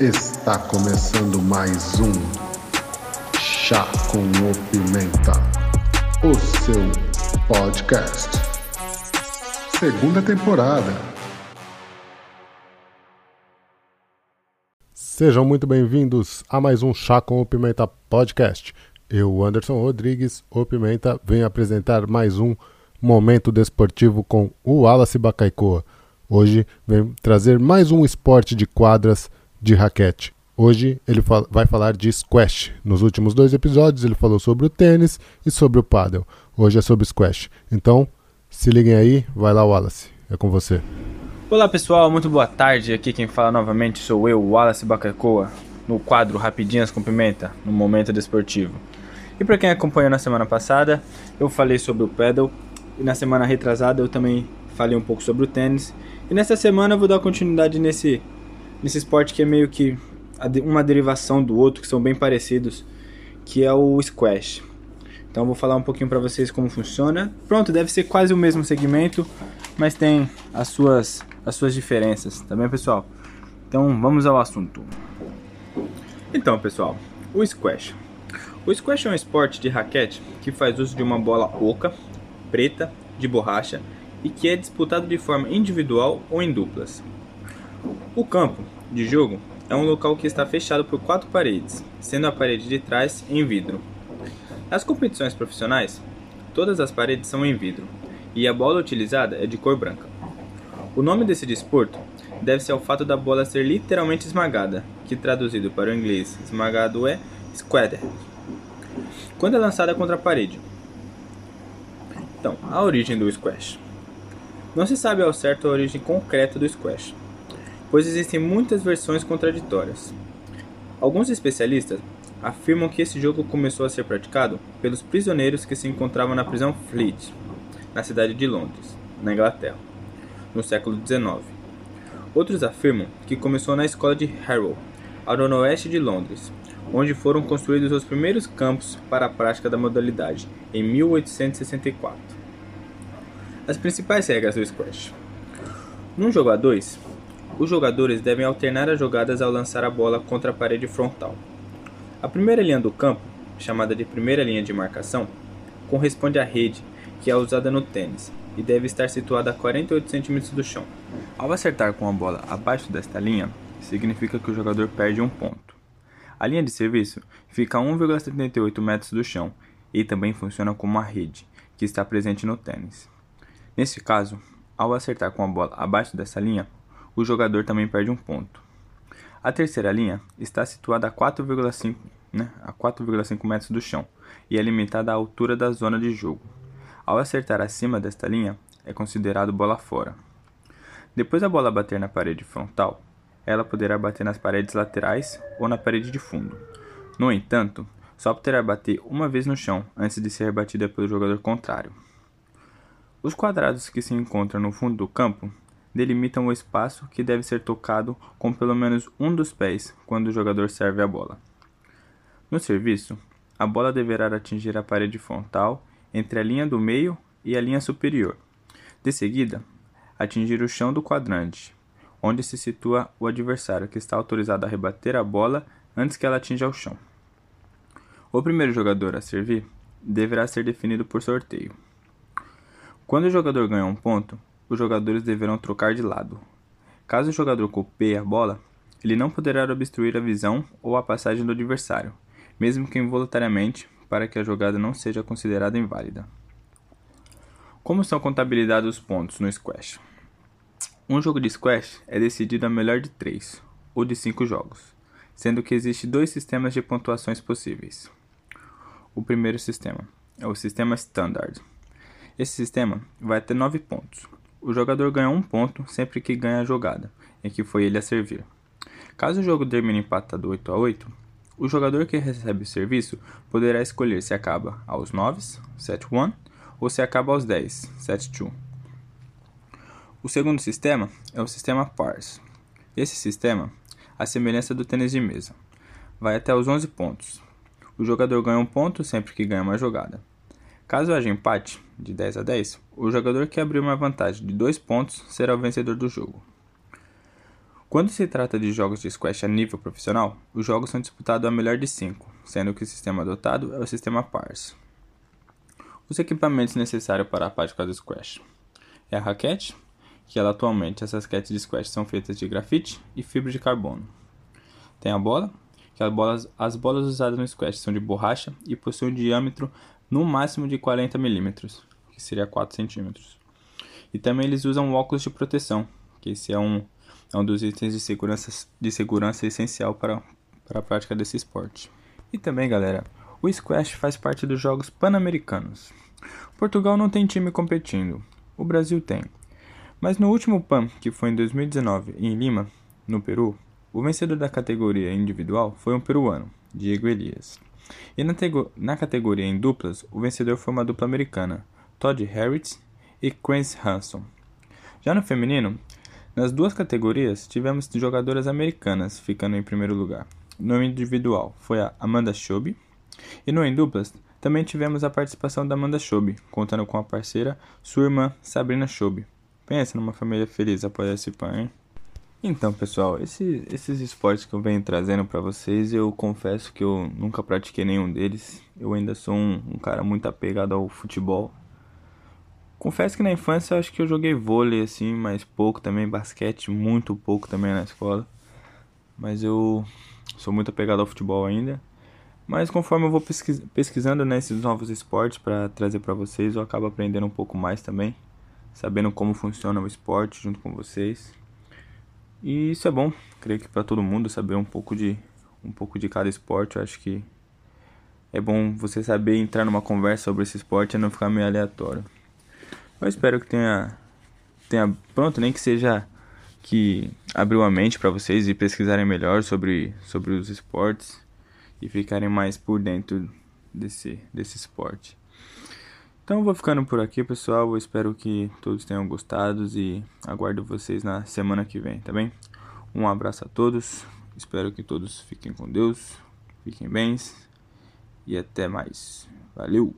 Está começando mais um Chá com o Pimenta, o seu podcast. Segunda temporada. Sejam muito bem-vindos a mais um Chá com o Pimenta podcast. Eu, Anderson Rodrigues, o Pimenta, venho apresentar mais um momento desportivo com o Wallace Bacaikoa. Hoje vem trazer mais um esporte de quadras de raquete. Hoje ele vai falar de squash. Nos últimos dois episódios ele falou sobre o tênis e sobre o paddle. Hoje é sobre squash. Então, se liguem aí, vai lá Wallace, é com você. Olá pessoal, muito boa tarde. Aqui quem fala novamente sou eu, Wallace Bacacoa, no quadro Rapidinhas com Pimenta, no Momento Desportivo. E para quem acompanhou na semana passada, eu falei sobre o paddle e na semana retrasada eu também falei um pouco sobre o tênis e nessa semana eu vou dar continuidade nesse, nesse esporte que é meio que uma derivação do outro, que são bem parecidos, que é o squash. Então vou falar um pouquinho para vocês como funciona. Pronto, deve ser quase o mesmo segmento, mas tem as suas, as suas diferenças, tá bem pessoal? Então vamos ao assunto. Então pessoal, o squash. O squash é um esporte de raquete que faz uso de uma bola oca, preta, de borracha e que é disputado de forma individual ou em duplas. O campo de jogo é um local que está fechado por quatro paredes, sendo a parede de trás em vidro. Nas competições profissionais, todas as paredes são em vidro e a bola utilizada é de cor branca. O nome desse desporto deve-se ao fato da bola ser literalmente esmagada, que traduzido para o inglês esmagado é squared, quando é lançada contra a parede. Então, a origem do squash. Não se sabe ao certo a origem concreta do squash, pois existem muitas versões contraditórias. Alguns especialistas afirmam que esse jogo começou a ser praticado pelos prisioneiros que se encontravam na prisão Fleet, na cidade de Londres, na Inglaterra, no século XIX. Outros afirmam que começou na escola de Harrow, ao noroeste de Londres, onde foram construídos os primeiros campos para a prática da modalidade, em 1864. As principais regras do squash. Num jogo a 2, os jogadores devem alternar as jogadas ao lançar a bola contra a parede frontal. A primeira linha do campo, chamada de primeira linha de marcação, corresponde à rede que é usada no tênis e deve estar situada a 48 cm do chão. Ao acertar com a bola abaixo desta linha, significa que o jogador perde um ponto. A linha de serviço fica a 1,78 metros do chão e também funciona como a rede que está presente no tênis. Nesse caso, ao acertar com a bola abaixo dessa linha, o jogador também perde um ponto. A terceira linha está situada a 4,5 né, a 4,5 metros do chão e é limitada à altura da zona de jogo. Ao acertar acima desta linha, é considerado bola fora. Depois da bola bater na parede frontal, ela poderá bater nas paredes laterais ou na parede de fundo. No entanto, só poderá bater uma vez no chão antes de ser batida pelo jogador contrário. Os quadrados que se encontram no fundo do campo delimitam o espaço que deve ser tocado com pelo menos um dos pés quando o jogador serve a bola. No serviço, a bola deverá atingir a parede frontal entre a linha do meio e a linha superior. De seguida, atingir o chão do quadrante, onde se situa o adversário que está autorizado a rebater a bola antes que ela atinja o chão. O primeiro jogador a servir deverá ser definido por sorteio. Quando o jogador ganha um ponto, os jogadores deverão trocar de lado. Caso o jogador copeie a bola, ele não poderá obstruir a visão ou a passagem do adversário, mesmo que involuntariamente, para que a jogada não seja considerada inválida. Como são contabilizados os pontos no squash? Um jogo de squash é decidido a melhor de três ou de cinco jogos, sendo que existem dois sistemas de pontuações possíveis. O primeiro sistema é o sistema Standard, esse sistema vai ter 9 pontos. O jogador ganha um ponto sempre que ganha a jogada, em que foi ele a servir. Caso o jogo termine empatado 8 a 8, o jogador que recebe o serviço poderá escolher se acaba aos 9, 7 1, ou se acaba aos 10, 7 2. O segundo sistema é o sistema PARS. Esse sistema, a semelhança do tênis de mesa, vai até os 11 pontos. O jogador ganha um ponto sempre que ganha uma jogada. Caso haja empate, de 10 a 10, o jogador que abrir uma vantagem de 2 pontos será o vencedor do jogo. Quando se trata de jogos de squash a nível profissional, os jogos são disputados a melhor de 5, sendo que o sistema adotado é o sistema PARS. Os equipamentos necessários para a prática do squash é a raquete, que ela atualmente essas raquetes de squash são feitas de grafite e fibra de carbono. Tem a bola, que as bolas, as bolas usadas no squash são de borracha e possuem um diâmetro no máximo de 40 mm, que seria 4 cm. E também eles usam óculos de proteção, que esse é um é um dos itens de segurança, de segurança essencial para, para a prática desse esporte. E também, galera, o squash faz parte dos Jogos Pan-Americanos. Portugal não tem time competindo, o Brasil tem. Mas no último PAN, que foi em 2019 em Lima, no Peru, o vencedor da categoria individual foi um peruano, Diego Elias. E na, na categoria em duplas, o vencedor foi uma dupla americana, Todd Harris e Chris Hanson. Já no feminino, nas duas categorias, tivemos jogadoras americanas ficando em primeiro lugar. No individual foi a Amanda Shobe e no em duplas também tivemos a participação da Amanda Shobe, contando com a parceira sua irmã Sabrina Shobe. Pensa numa família feliz após esse PAN, hein? Então, pessoal, esse, esses esportes que eu venho trazendo para vocês, eu confesso que eu nunca pratiquei nenhum deles. Eu ainda sou um, um cara muito apegado ao futebol. Confesso que na infância eu acho que eu joguei vôlei assim, mas pouco também, basquete, muito pouco também na escola. Mas eu sou muito apegado ao futebol ainda. Mas conforme eu vou pesquis pesquisando né, novos esportes para trazer para vocês, eu acabo aprendendo um pouco mais também, sabendo como funciona o esporte junto com vocês. E isso é bom, creio que para todo mundo saber um pouco de um pouco de cada esporte, eu acho que é bom você saber entrar numa conversa sobre esse esporte e não ficar meio aleatório. Eu espero que tenha, tenha pronto, nem que seja que abriu a mente para vocês e pesquisarem melhor sobre, sobre os esportes e ficarem mais por dentro desse, desse esporte. Então vou ficando por aqui, pessoal. Eu espero que todos tenham gostado e aguardo vocês na semana que vem, tá bem? Um abraço a todos. Espero que todos fiquem com Deus, fiquem bem e até mais. Valeu!